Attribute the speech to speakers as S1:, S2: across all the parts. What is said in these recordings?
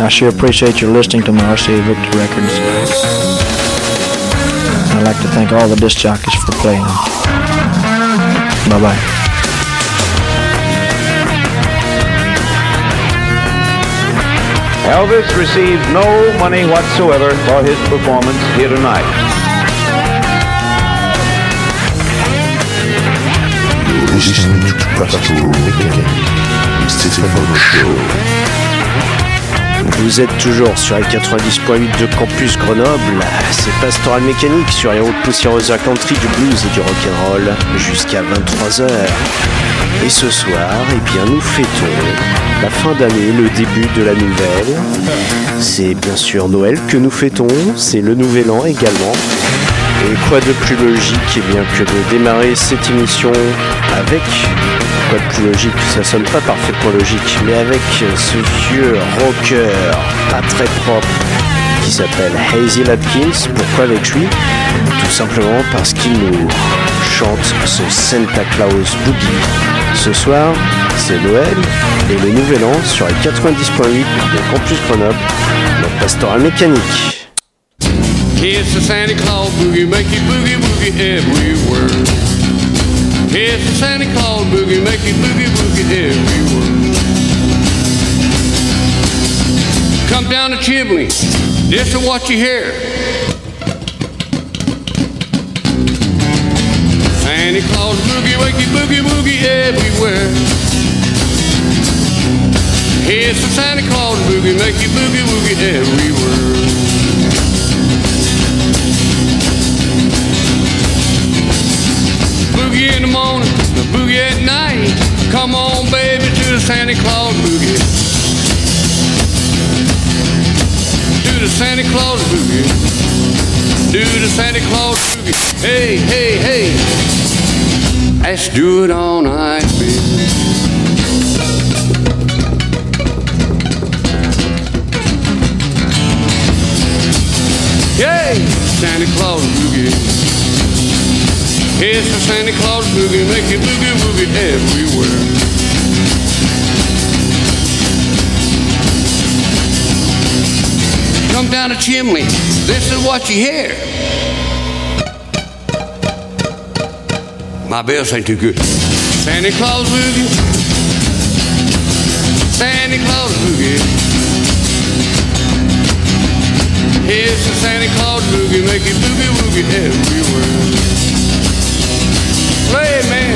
S1: I sure appreciate your listening to my RCA Victor records. I'd like to thank all the disc jockeys for playing them. Bye bye.
S2: Elvis received no money whatsoever for his performance here tonight.
S3: listening to Pastoral Mechanic, Stéphane Show.
S4: Vous êtes toujours sur les 90.8 de Campus Grenoble. C'est Pastoral Mécanique sur les routes poussiéreuses à country, du blues et du rock'n'roll jusqu'à 23h. Et ce soir, eh bien, nous fêtons la fin d'année, le début de la nouvelle. C'est bien sûr Noël que nous fêtons, c'est le Nouvel An également. Et quoi de plus logique eh bien, que de démarrer cette émission avec, quoi de plus logique, ça sonne pas parfaitement logique, mais avec ce vieux rocker pas très propre qui s'appelle Hazy Lapkins. Pourquoi avec lui Tout simplement parce qu'il nous chante son Santa Claus Boogie. Ce soir, c'est Noël et le Nouvel An sur les 90.8 de Campus Grenoble, notre pastoral mécanique.
S5: It's the Santa Claus boogie, make you boogie woogie everywhere. It's the Santa Claus boogie, make you boogie woogie everywhere. Come down the chimney, this is what you hear. Santa Claus boogie, make boogie woogie everywhere. It's the Santa Claus boogie, make you boogie woogie everywhere. Boogie in the morning, the boogie at night. Come on, baby, to the Santa Claus boogie. Do the Santa Claus boogie. Do the Santa Claus boogie. Hey, hey, hey. Let's do it all night, baby. Yay, Santa Claus boogie. It's the Santa Claus boogie, make you boogie woogie everywhere. Come down the chimney, this is what you hear. My bells ain't too good. Santa Claus boogie, Santa Claus boogie. It's the Santa Claus boogie, make you boogie woogie everywhere. Play, man.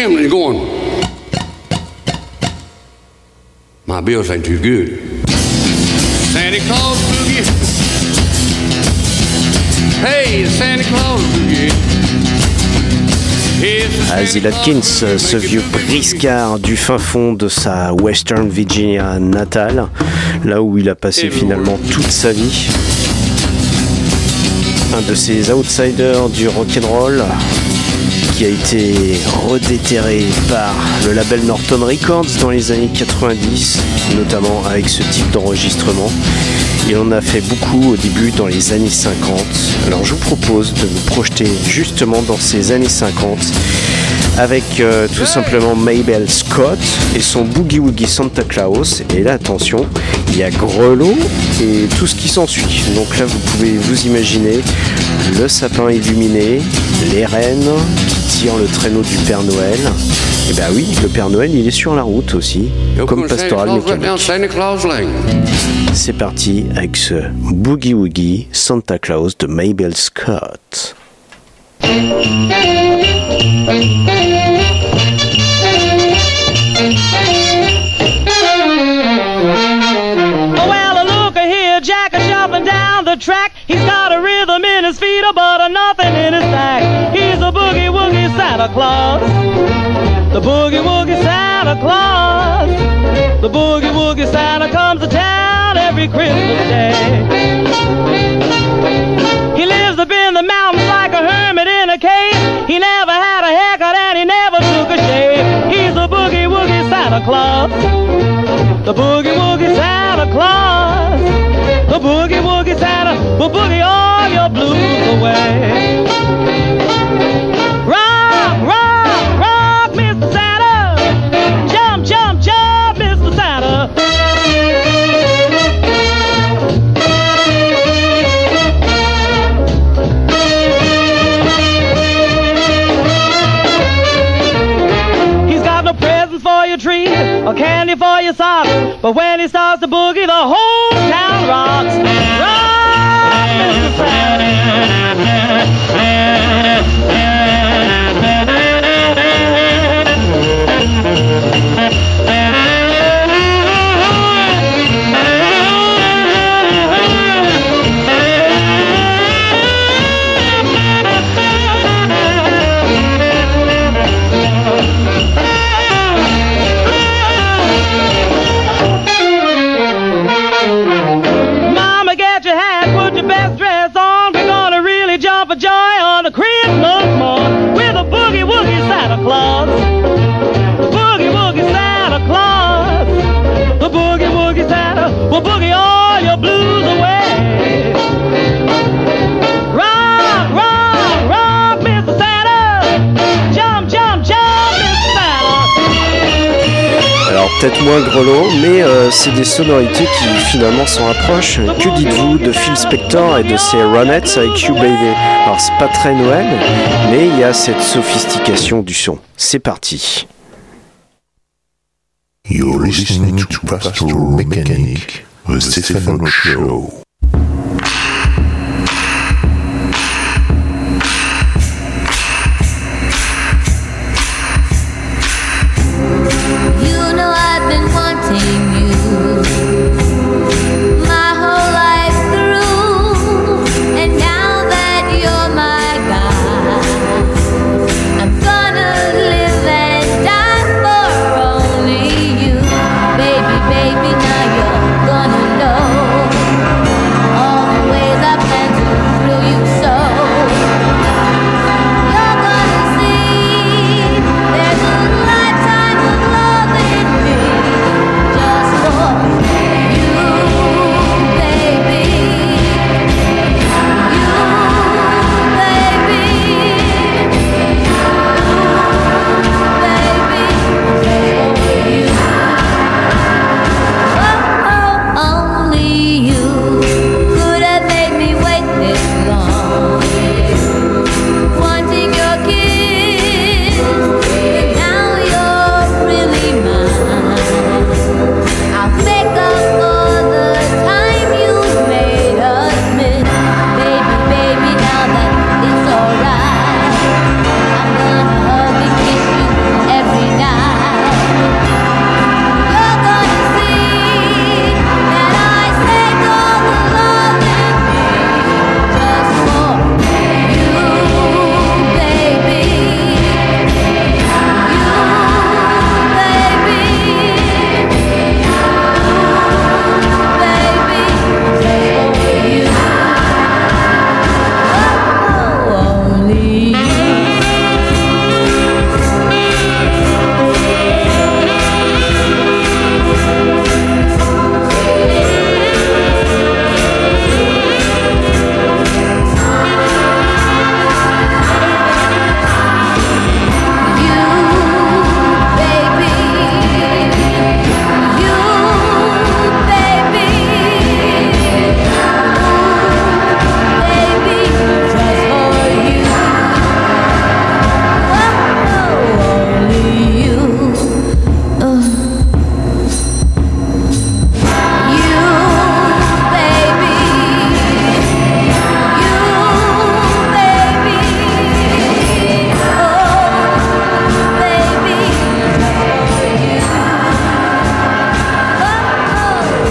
S5: Come down the chimney going, my bills ain't too good. Santa Claus boogie, hey, Santa boogie.
S4: Atkins, ce vieux briscard du fin fond de sa Western Virginia natale, là où il a passé finalement toute sa vie. un de ces outsiders du rock'n'roll a été redéterré par le label Norton Records dans les années 90, notamment avec ce type d'enregistrement. Et on a fait beaucoup au début dans les années 50. Alors je vous propose de nous projeter justement dans ces années 50 avec euh, tout simplement Mabel Scott et son Boogie Woogie Santa Claus. Et là, attention, il y a Grelot et tout ce qui s'ensuit. Donc là, vous pouvez vous imaginer le sapin illuminé, les reines qui tirent le traîneau du Père Noël. Et ben oui, le Père Noël, il est sur la route aussi, comme pastoral mécanique. C'est parti avec ce Boogie Woogie Santa Claus de Mabel Scott.
S6: Track. He's got a rhythm in his feet, but nothing in his. He's a boogie woogie Santa Claus. The boogie woogie Santa Claus. The boogie woogie Santa comes to town every Christmas day. He lives up in the Santa Claus. The boogie woogie Santa Claus. The boogie woogie Santa will boogie all your blues away. Rock, candy for your socks. But when he starts to boogie, the whole town rocks.
S4: Moins grelot, mais euh, c'est des sonorités qui finalement s'en rapprochent. Que dites-vous de Phil Spector et de ses Ronettes avec You Baby? Alors c'est pas très Noël, mais il y a cette sophistication du son. C'est parti.
S3: You're listening to Pastoral the Show.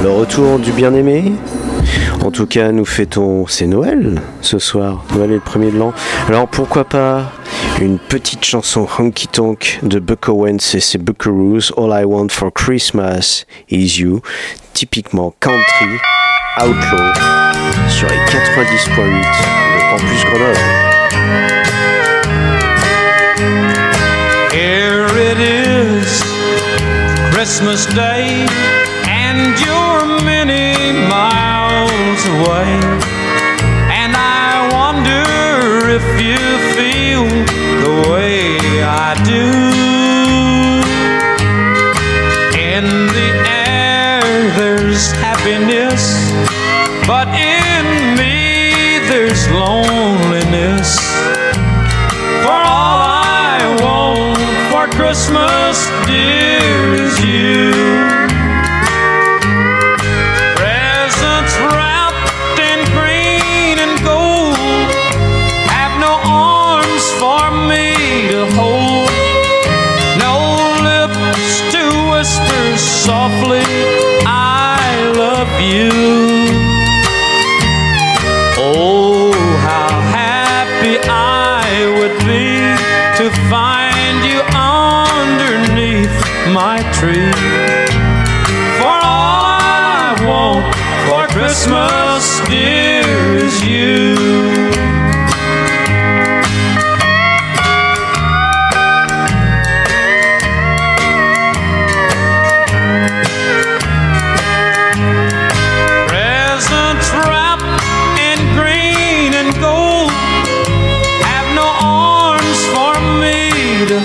S4: Le retour du bien-aimé En tout cas, nous fêtons, c'est Noël ce soir. Noël est le premier de l'an. Alors pourquoi pas une petite chanson honky tonk de Buck Owens et ses Buckaroos, All I Want for Christmas is You, typiquement country, outlaw, sur les 90.8 de Campus Grenoble.
S7: Here it is, Christmas Day, and And I wonder if you feel the way I do.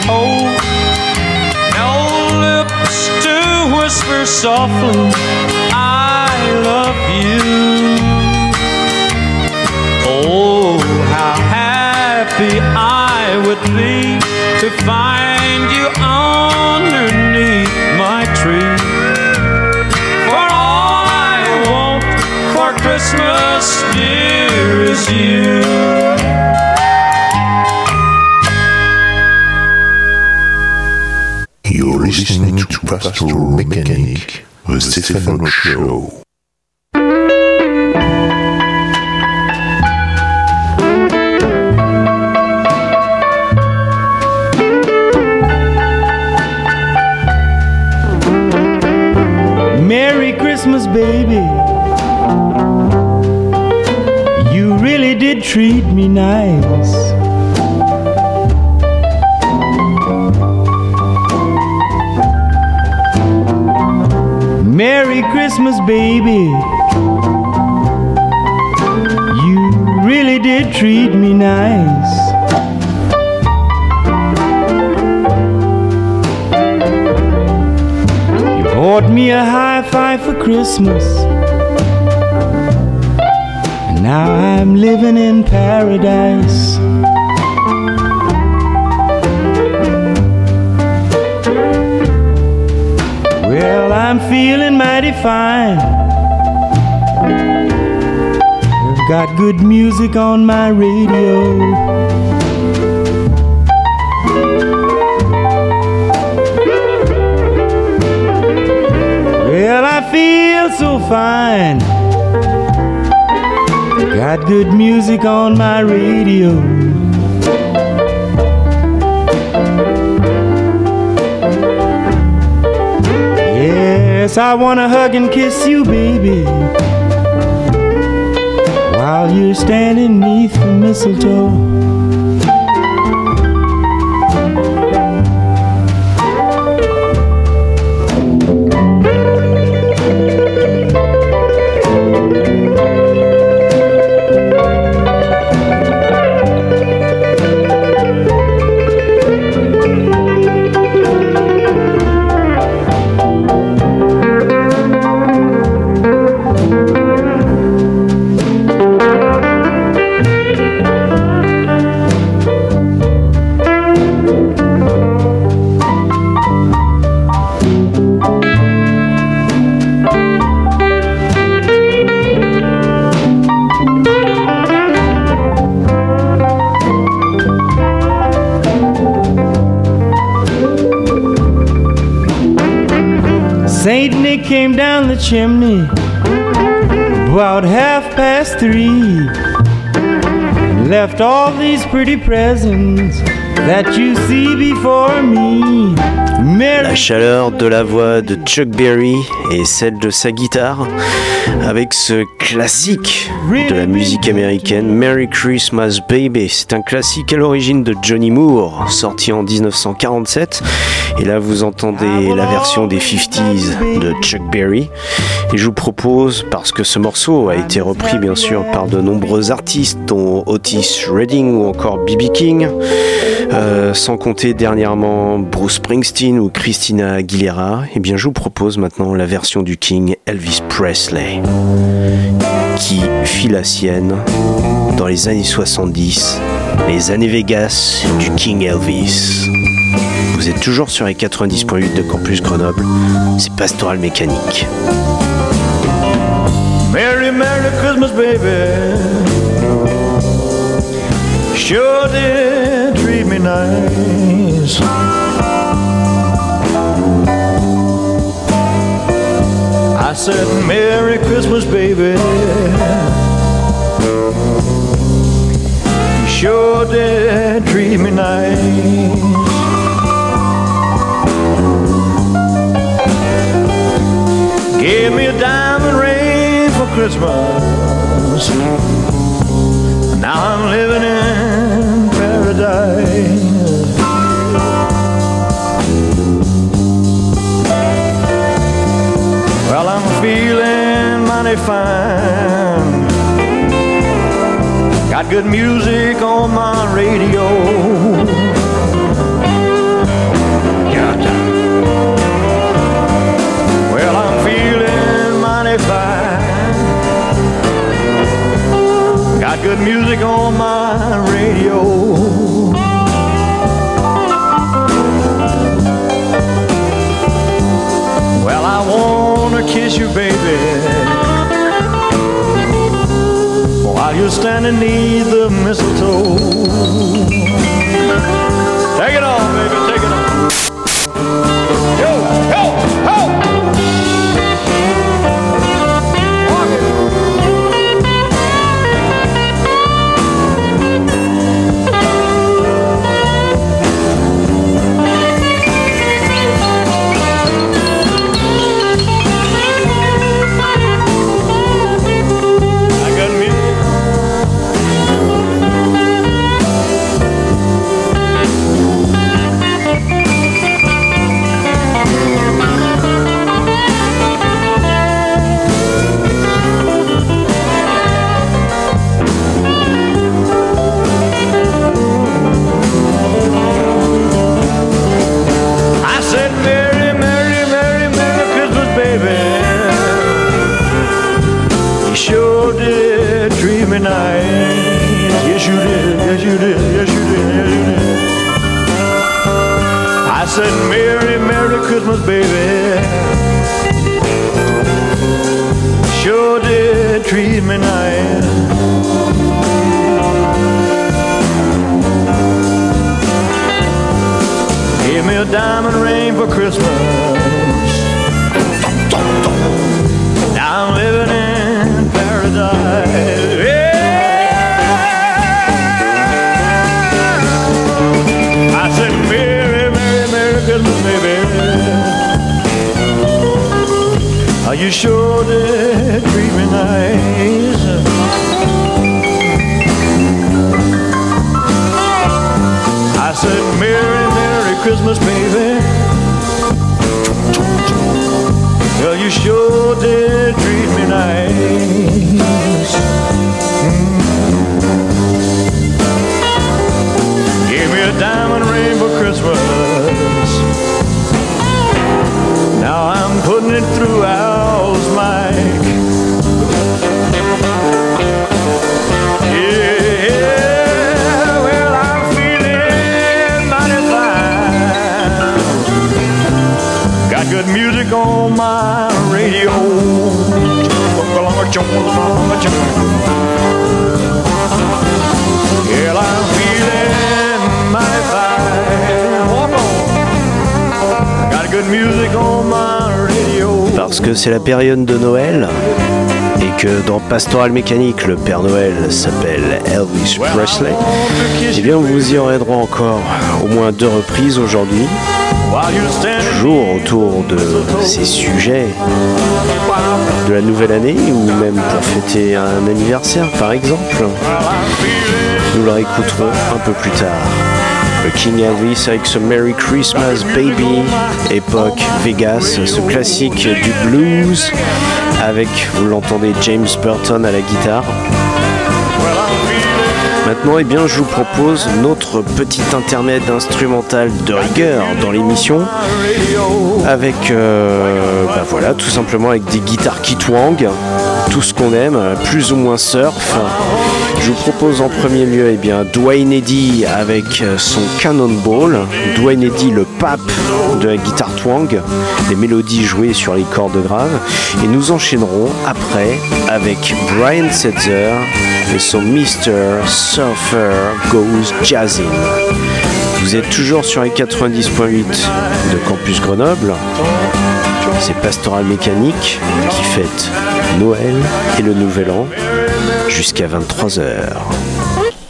S7: Hold, no lips to whisper softly, I love you. Oh, how happy I would be to find you underneath my tree. For all I want for Christmas, dear, is you.
S3: Pastoral Mechanic, the Show.
S8: Merry Christmas, baby. You really did treat me nice. Merry Christmas, baby. You really did treat me nice. You bought me a high five for Christmas. And now I'm living in paradise. I'm feeling mighty fine. I've got good music on my radio. Well, I feel so fine. Got good music on my radio. Yes, I wanna hug and kiss you, baby. While you're standing neath the mistletoe.
S9: Down the chimney about half past three. and Left all these pretty presents that you see before me.
S4: La chaleur de la voix de Chuck Berry et celle de sa guitare avec ce classique de la musique américaine Merry Christmas Baby. C'est un classique à l'origine de Johnny Moore, sorti en 1947. Et là, vous entendez la version des 50s de Chuck Berry. Et je vous propose, parce que ce morceau a été repris bien sûr par de nombreux artistes, dont Otis Redding ou encore B.B. King, euh, sans compter dernièrement Bruce Springsteen ou Christina Aguilera, et bien je vous propose maintenant la version du King Elvis Presley, qui fit la sienne dans les années 70, les années Vegas du King Elvis. Vous êtes toujours sur les 90.8 de Campus Grenoble, c'est Pastoral Mécanique.
S9: Merry, Merry Christmas, baby. Sure did treat me nice. I said, Merry Christmas, baby. Sure did treat me nice. Christmas. Now I'm living in paradise. Well, I'm feeling mighty fine. Got good music on my radio. Good music on my radio. Well, I wanna kiss you, baby. While you're standing near the mistletoe. Take it on, baby,
S4: que c'est la période de Noël et que dans Pastoral Mécanique, le Père Noël s'appelle Elvis Presley, eh bien vous y droit encore au moins deux reprises aujourd'hui. Toujours autour de ces sujets de la nouvelle année ou même pour fêter un anniversaire par exemple. Nous la écouterons un peu plus tard. King Elvis avec ce Merry Christmas Baby, époque Vegas, ce classique du blues avec, vous l'entendez, James Burton à la guitare. Maintenant, eh bien, je vous propose notre petit intermède instrumental de rigueur dans l'émission, avec, euh, bah voilà, tout simplement avec des guitares qui twang, tout ce qu'on aime, plus ou moins surf. Je vous propose en premier lieu, eh bien, Dwayne Eddy avec son Cannonball, Dwayne Eddy le pape de la guitare twang, des mélodies jouées sur les cordes graves, et nous enchaînerons après avec Brian Setzer et son Mr. Surfer Goes Jazzing. Vous êtes toujours sur les 90.8 de Campus Grenoble. C'est Pastoral Mécanique qui fête Noël et le Nouvel An jusqu'à 23h.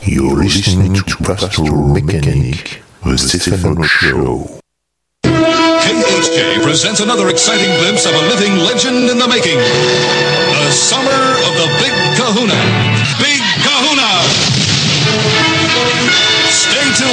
S3: You're listening to Pastoral Mechanic, the Stefano Show.
S10: KHJ presents another exciting glimpse of a living legend in the making. The summer of the Big Kahuna!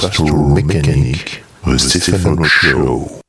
S3: Pastoral Mechanic, the Stefano Show.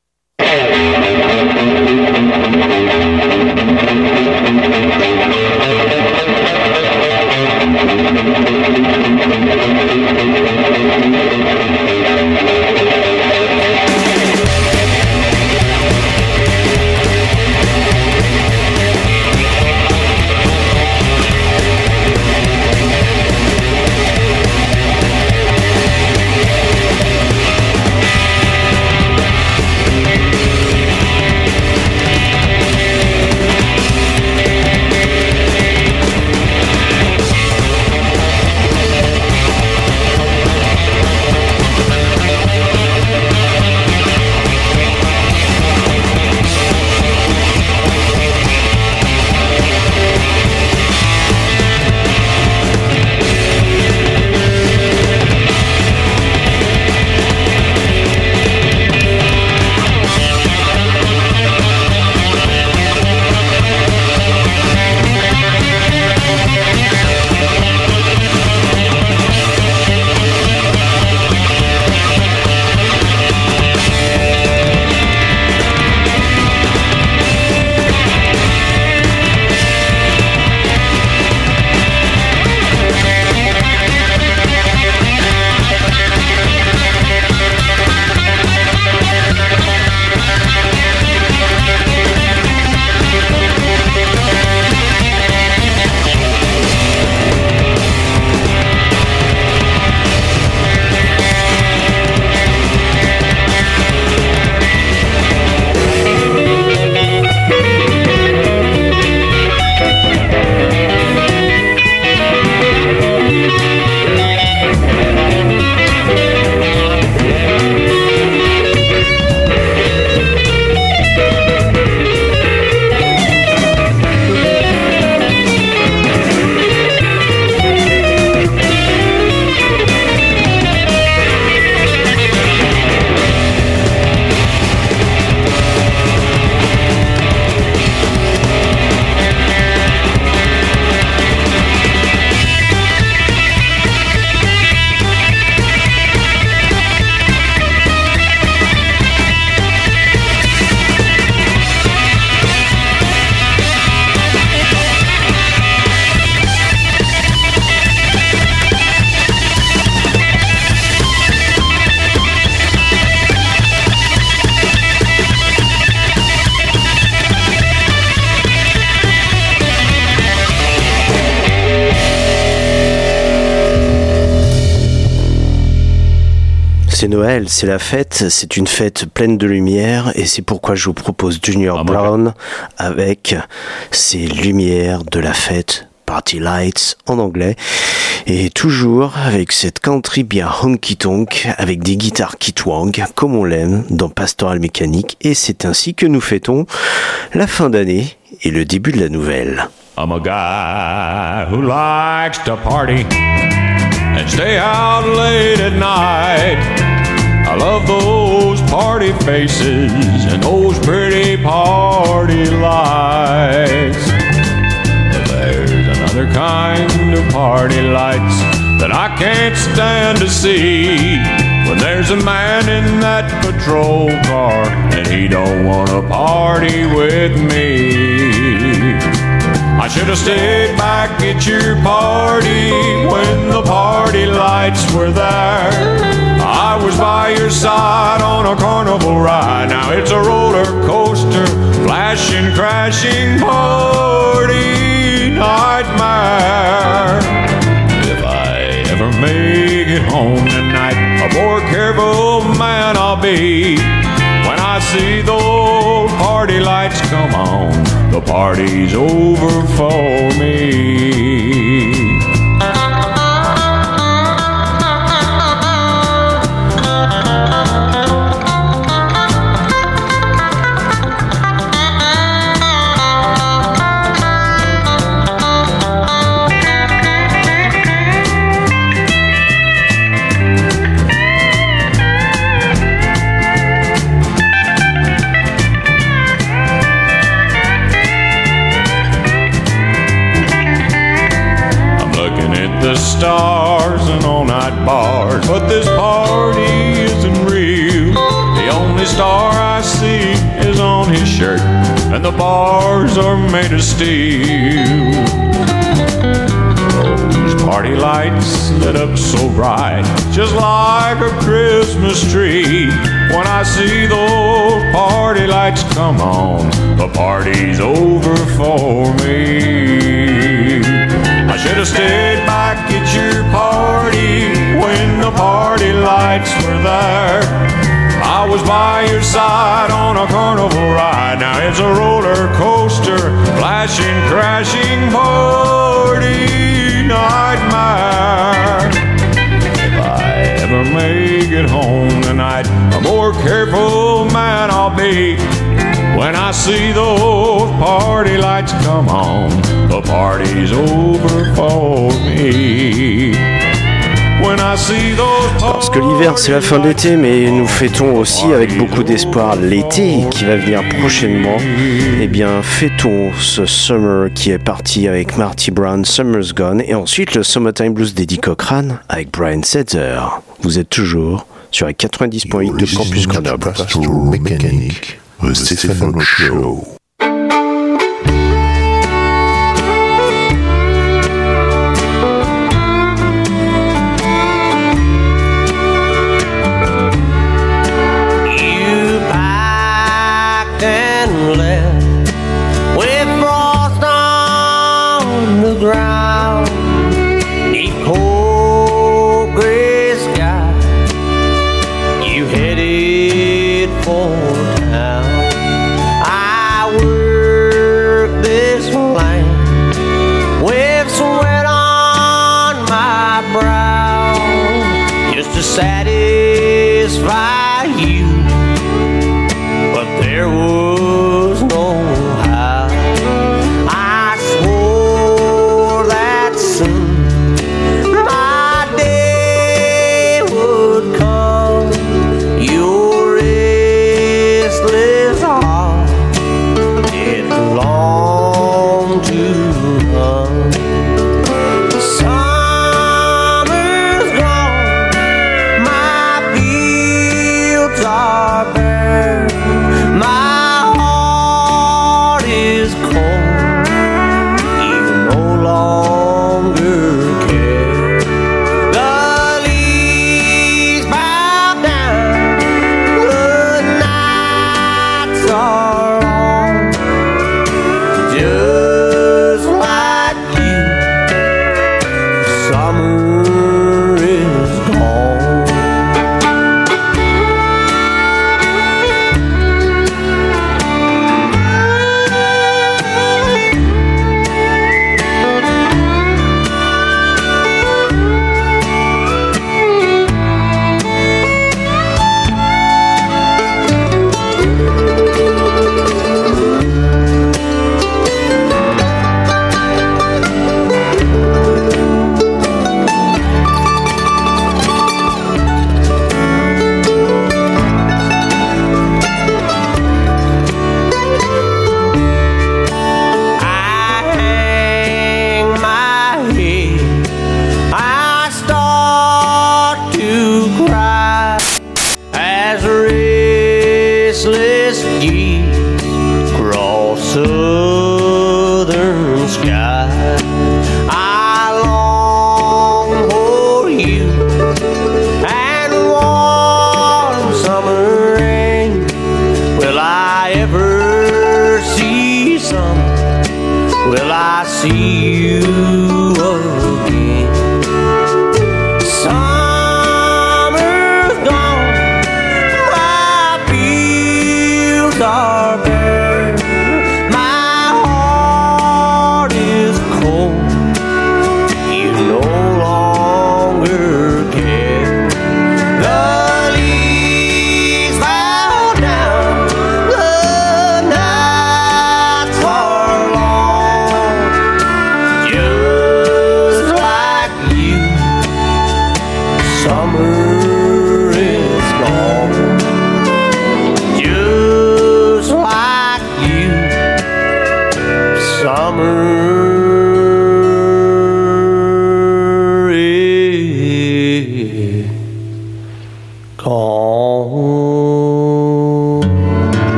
S4: Noël, c'est la fête, c'est une fête pleine de lumière et c'est pourquoi je vous propose Junior Brown avec ces lumières de la fête. Party Lights en anglais et toujours avec cette country bien honky tonk avec des guitares qui twang comme on l'aime dans Pastoral Mécanique et c'est ainsi que nous fêtons la fin d'année et le début de la nouvelle.
S11: I'm a guy who likes to party and stay out late at night. I love those party faces and those pretty party lights. But there's another kind of party lights that I can't stand to see. When there's a man in that patrol car and he don't wanna party with me. I should have stayed back at your party when the party lights were there. I was by your side on a carnival ride. Now it's a roller coaster, flashing, crashing party nightmare. If I ever make it home tonight, a more careful man I'll be. See those party lights come on, the party's over for me. Stars and all night bars, but this party isn't real. The only star I see is on his shirt, and the bars are made of steel. Oh, those party lights lit up so bright, just like a Christmas tree. When I see those party lights come on, the party's over for me. I should have stayed back at your party when the party lights were there. I was by your side on a carnival ride. Now it's a roller coaster, flashing, crashing party nightmare. If I ever make it home tonight, a more careful man I'll be. When I see those party lights come on, the party's over for me. When I see those
S4: Parce que l'hiver c'est la fin de l'été, mais nous fêtons aussi avec beaucoup d'espoir l'été qui va venir prochainement. Eh bien, fêtons ce summer qui est parti avec Marty Brown, Summer's Gone, et ensuite le Summertime Blues d'Eddie Cochran avec Brian Setzer. Vous êtes toujours sur les 90.8 de Campus Grenoble.
S3: The Stephen Show.
S12: You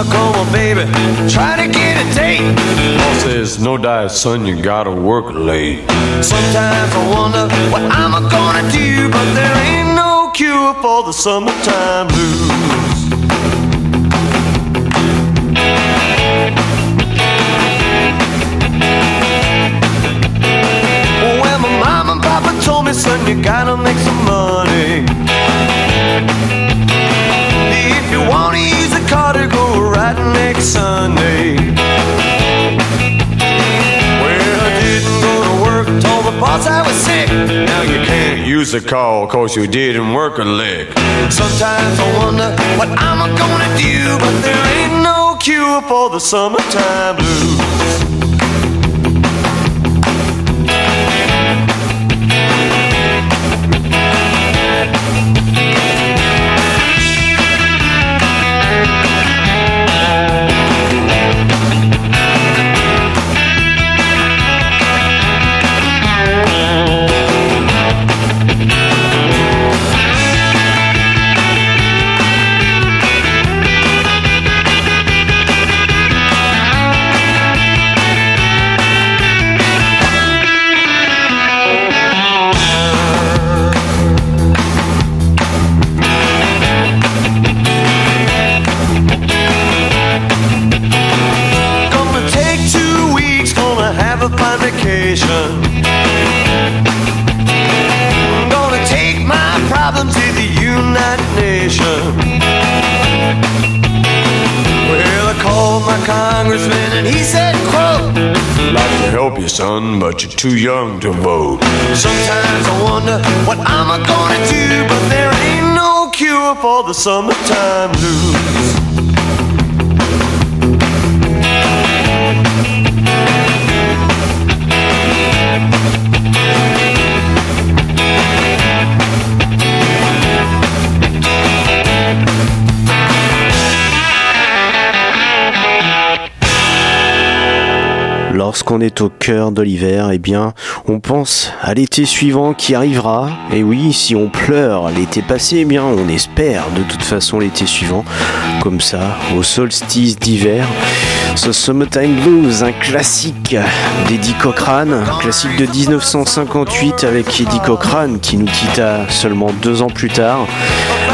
S12: I
S13: call my baby, try to get a date. Boss says, no diet, son, you gotta work late. Sometimes I wonder what I'm gonna do, but there ain't no cure for the summertime blues. Well, my mom and papa told me, son, you gotta make some money. If you wanna use a car to go right next Sunday. Well, I didn't go to work, told the boss I was sick. Now you can't use the car, cause you didn't work a lick. Sometimes I wonder what I'm gonna do, but there ain't no cure for the summertime blues. Too young to vote. Sometimes I wonder what I'm gonna do, but there ain't no cure for the summertime blues.
S4: Lorsqu'on est au cœur de l'hiver, eh bien, on pense à l'été suivant qui arrivera. Et oui, si on pleure l'été passé, eh bien, on espère de toute façon l'été suivant. Comme ça, au solstice d'hiver. Ce Summertime Blues, un classique d'Eddie Cochrane, classique de 1958 avec Eddie Cochrane qui nous quitta seulement deux ans plus tard,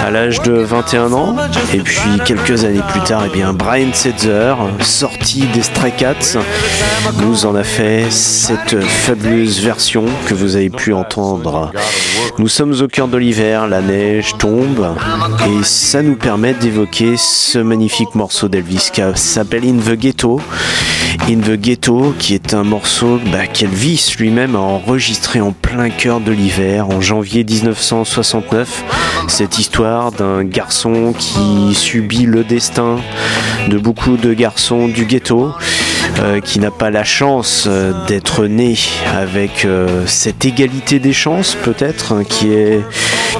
S4: à l'âge de 21 ans. Et puis quelques années plus tard, eh bien, Brian Setzer, sorti des Stray Cats, nous en a fait cette fabuleuse version que vous avez pu entendre. Nous sommes au cœur de l'hiver, la neige tombe et ça nous permet d'évoquer ce magnifique morceau d'Elvis qui s'appelle In the Ghetto. In the Ghetto, qui est un morceau bah, qu'Elvis lui-même a enregistré en plein cœur de l'hiver en janvier 1969. Cette histoire d'un garçon qui subit le destin de beaucoup de garçons du ghetto. euh, qui n'a pas la chance euh, d'être né avec euh, cette égalité des chances peut-être hein, qui est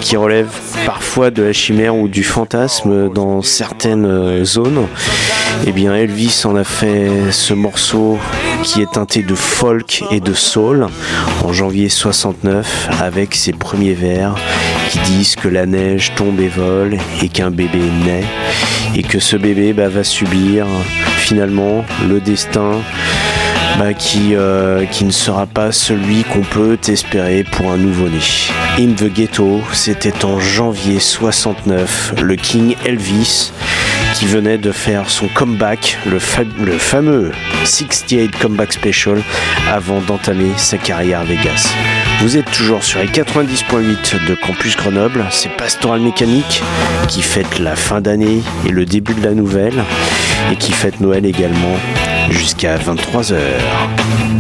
S4: qui relève parfois de la chimère ou du fantasme dans certaines euh, zones. Eh bien, Elvis en a fait ce morceau qui est teinté de folk et de soul en janvier 69 avec ses premiers vers qui disent que la neige tombe et vole et qu'un bébé naît et que ce bébé bah, va subir finalement le destin bah, qui, euh, qui ne sera pas celui qu'on peut espérer pour un nouveau-né. In the Ghetto, c'était en janvier 69, le King Elvis qui venait de faire son comeback, le, le fameux 68 Comeback Special, avant d'entamer sa carrière à Vegas. Vous êtes toujours sur les 90.8 de Campus Grenoble, c'est Pastoral Mécanique qui fête la fin d'année et le début de la nouvelle et qui fête Noël également jusqu'à 23h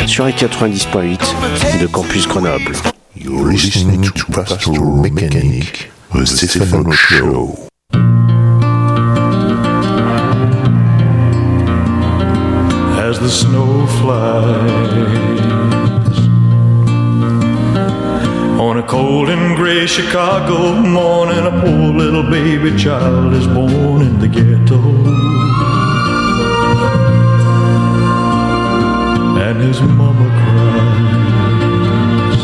S4: sur les 90.8 de Campus Grenoble.
S3: You're listening to Pastoral Mechanic, the Stefano Show.
S9: as the snow flies. On a cold and gray Chicago morning, a poor little baby child is born in the ghetto. And his mama cries.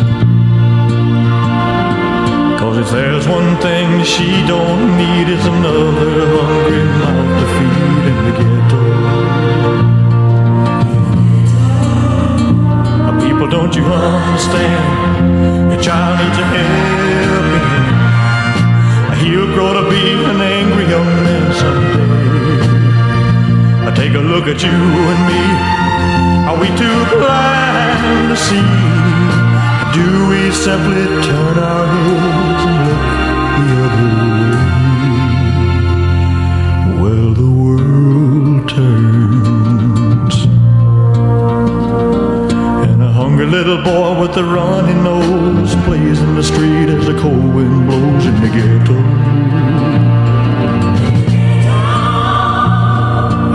S9: Cause if there's one thing she don't need, it's another hungry mouth to feed in the ghetto. People, don't you understand? Your child needs a helping hand. He'll grow to be an angry young man someday. I take a look at you and me. Are we too blind to see? Do we simply turn our heads and look the other way? Well, the world turns. And a hungry little boy with a runny nose plays in the street as the cold wind blows in the ghetto.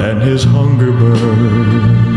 S9: And his hunger burns.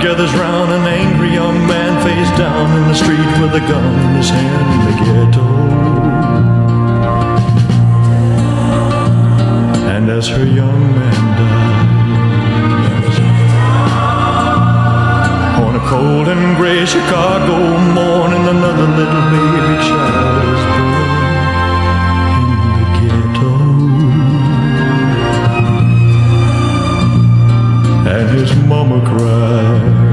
S9: Gathers round, an angry young man face down in the street with a gun in his hand in the ghetto. And as her young man dies, on a cold and gray Chicago morning, another little baby child And his mama cried.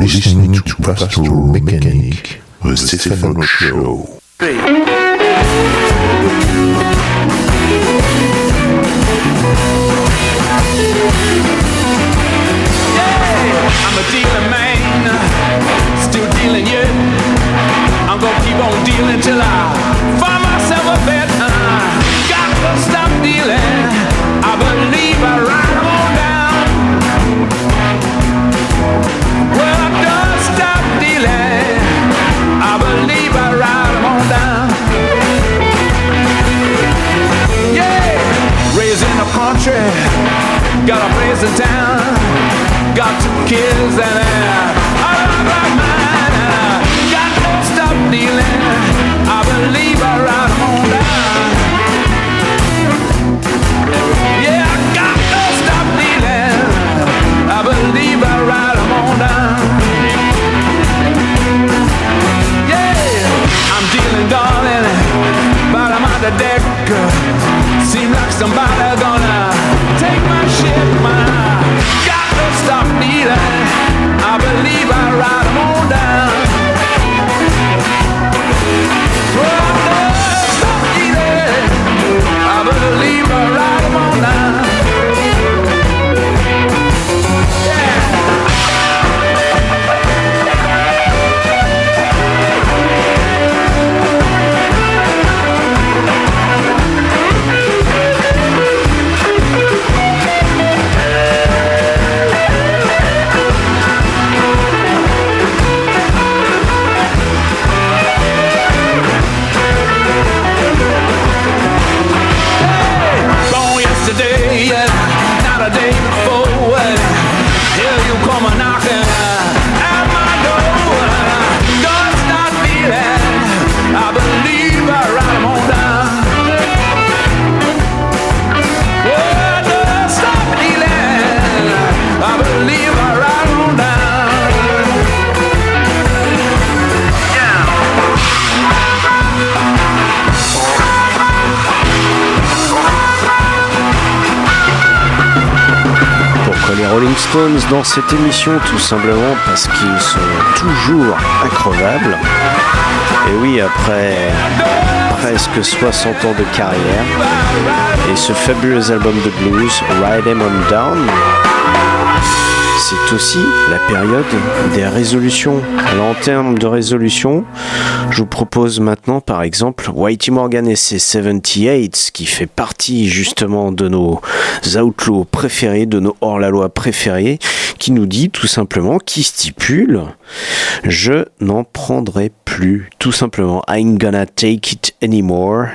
S3: Listening to Pastoral Mechanic, the Stefano Show.
S14: I'm I find myself a bet. Uh, got to stop dealing. I believe got a place in town. Got two kids and I love my mind. Uh, got to stop dealing. I believe I 'em on down. Yeah, I got to stop dealing. I believe I 'em on down. Yeah, I'm dealing, darling, but I'm on the deck. Seem like somebody gonna need I, I believe I
S11: ride on down. Rolling dans cette émission tout simplement parce qu'ils sont toujours increvables. Et oui, après presque 60 ans de carrière et ce fabuleux album de blues, Ride 'em on Down, c'est aussi la période des résolutions. Alors en termes de résolution, je vous propose maintenant par exemple Whitey Morgan et ses 78 qui fait partie justement de nos outlaws préférés, de nos hors-la-loi préférés, qui nous dit tout simplement, qui stipule je n'en prendrai plus, tout simplement. I'm gonna take it anymore.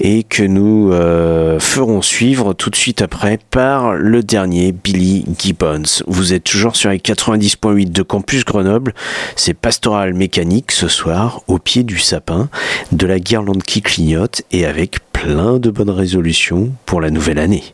S11: Et que nous euh, ferons suivre tout de suite après par le dernier Billy Gibbons. Vous êtes toujours sur les 90.8 de Campus Grenoble. C'est Pastoral Mécanique ce soir, au pied du sapin, de la guirlande qui clignote et avec plein de bonnes résolutions pour la nouvelle année.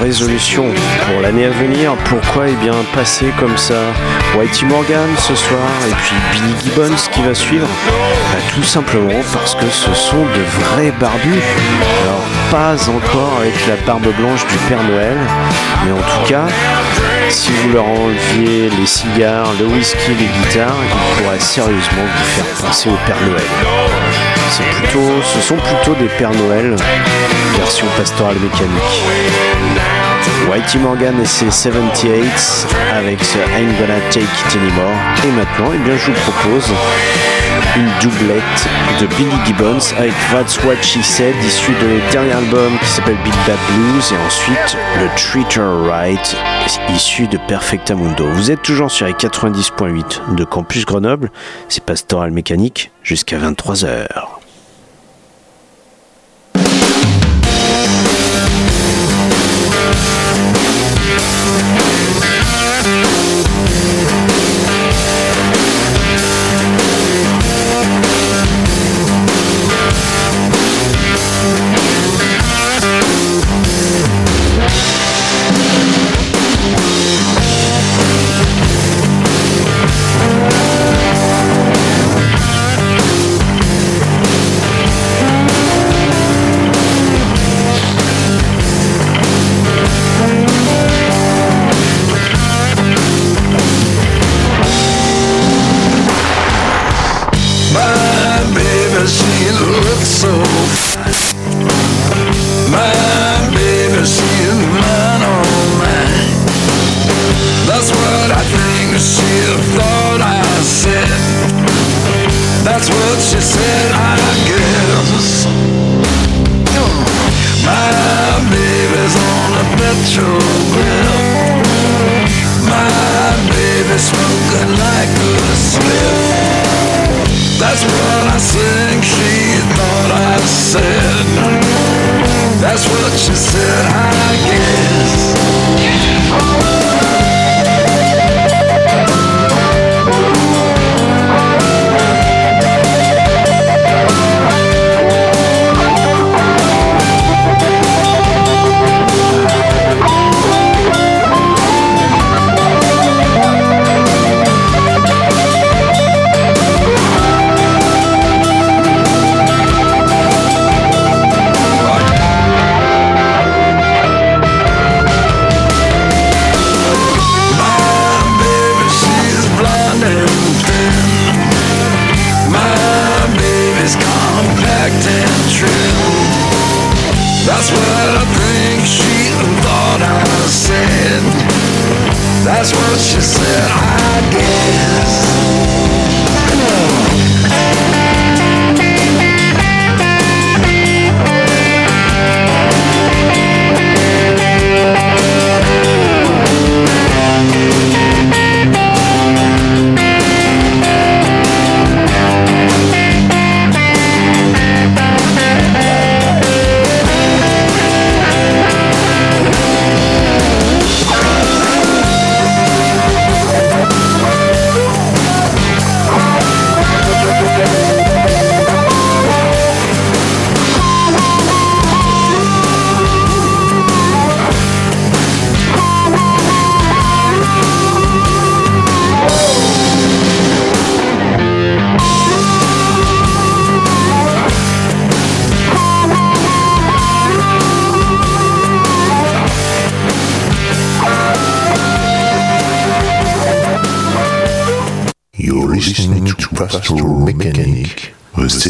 S11: Résolutions pour l'année à venir, pourquoi eh bien passer comme ça Whitey Morgan ce soir et puis Billy Gibbons qui va suivre Bah, Tout simplement parce que ce sont de vrais barbus. Alors, pas encore avec la barbe blanche du Père Noël, mais en tout cas, si vous leur enleviez les cigares, le whisky, les guitares, ils pourraient sérieusement vous faire penser au Père Noël. Plutôt, ce sont plutôt des Pères Noël version pastorale mécanique.
S4: Whitey Morgan et ses 78 avec ce I'm Gonna Take It Anymore. Et maintenant, eh je vous propose une doublette de Billy Gibbons avec That's What She Said, issu de dernier album qui s'appelle Big Bad Blues, et ensuite le Treat Her Right, issu de Perfectamundo. Vous êtes toujours sur les 90.8 de Campus Grenoble, c'est Pastoral Mécanique jusqu'à 23h.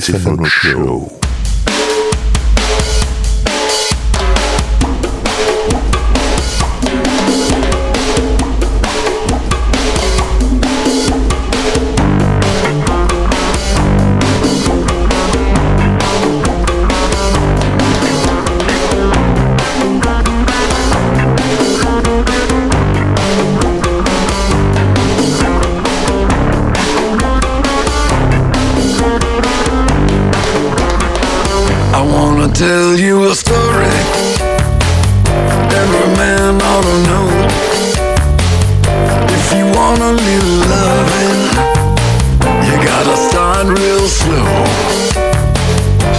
S15: c'est,
S3: é c'est, to
S15: know. If you wanna live loving, you gotta start real slow.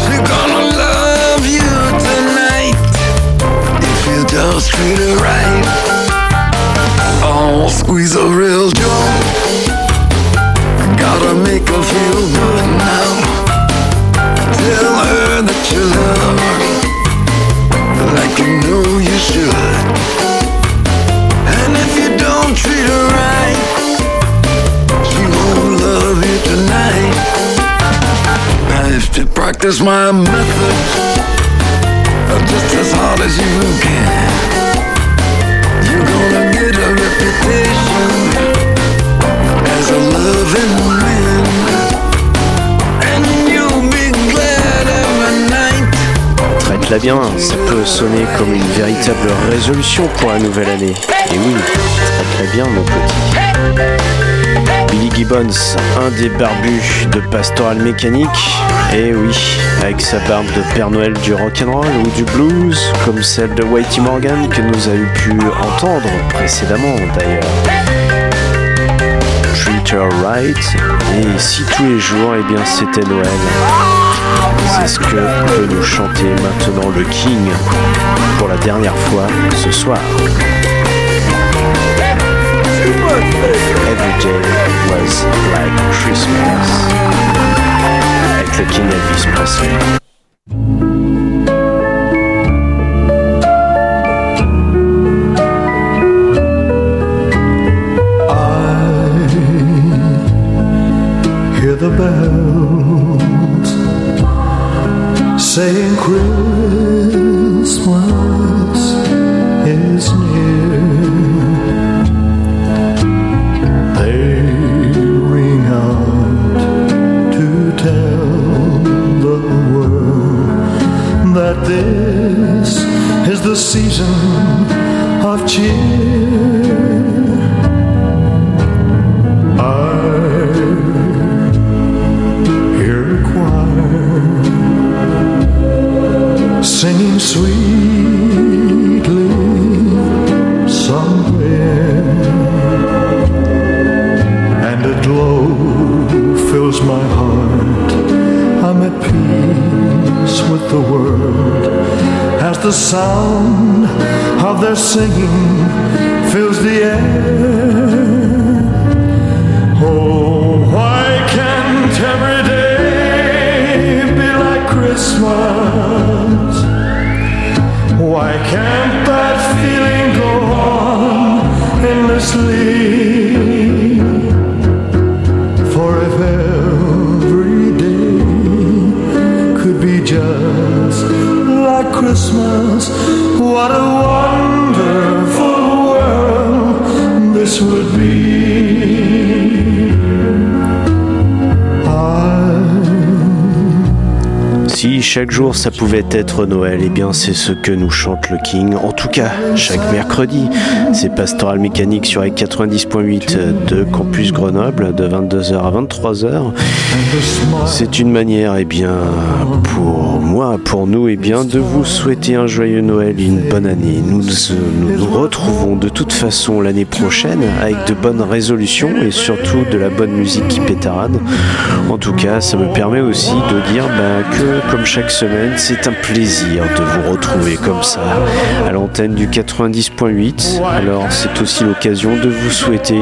S15: She gonna love you tonight if you just treat her right. Oh, squeeze a real joy. Gotta make her feel good now. Tell her that you love her practice my method just as hard as you can. You're gonna get a reputation as a loving man, and you'll be glad every night.
S4: Traite-la bien, ça peut sonner comme une véritable résolution pour la nouvelle année. Et oui, traite-la bien, mon petit. Billy Gibbons, un des barbus de Pastoral Mécanique. Et oui, avec sa barbe de Père Noël du rock'n'roll ou du blues, comme celle de Whitey Morgan que nous avons pu entendre précédemment d'ailleurs. Treat her right. Et si tous les jours, eh bien c'était Noël. C'est ce que peut nous chanter maintenant le King pour la dernière fois ce soir. Every day was like Christmas. Avec le King Elvis Presley.
S9: hear the bells saying Christmas the season of cheer. Sound of their singing fills the air. Oh, why can't every day be like Christmas?
S4: Chaque jour ça pouvait être Noël, eh bien c'est ce que nous chante le King. En tout cas, chaque mercredi, c'est Pastoral Mécanique sur les 90.8 de Campus Grenoble de 22h à 23h. C'est une manière, eh bien, pour moi, pour nous, eh bien, de vous souhaiter un joyeux Noël et une bonne année. Nous nous, nous retrouvons de toute façon l'année prochaine avec de bonnes résolutions et surtout de la bonne musique qui pétarade. En tout cas, ça me permet aussi de dire bah, que, comme chaque semaine, c'est un plaisir de vous retrouver comme ça à l'antenne du 90.8. Alors, c'est aussi l'occasion de vous souhaiter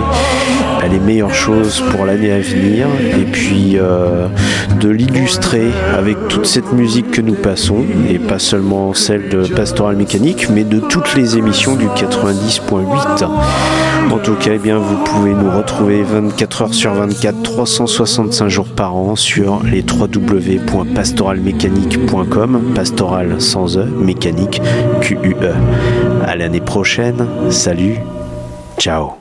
S4: les meilleures choses pour l'année à venir et puis euh, de l'illustrer avec toute cette musique que nous passons et pas seulement celle de Pastoral Mécanique mais de toutes les émissions du 90.8. En tout cas, eh bien, vous pouvez nous retrouver 24 heures sur 24, 365 jours par an sur les www.pastoralmécanique.com, pastoral sans E, mécanique Q-U-E. À l'année prochaine, salut, ciao.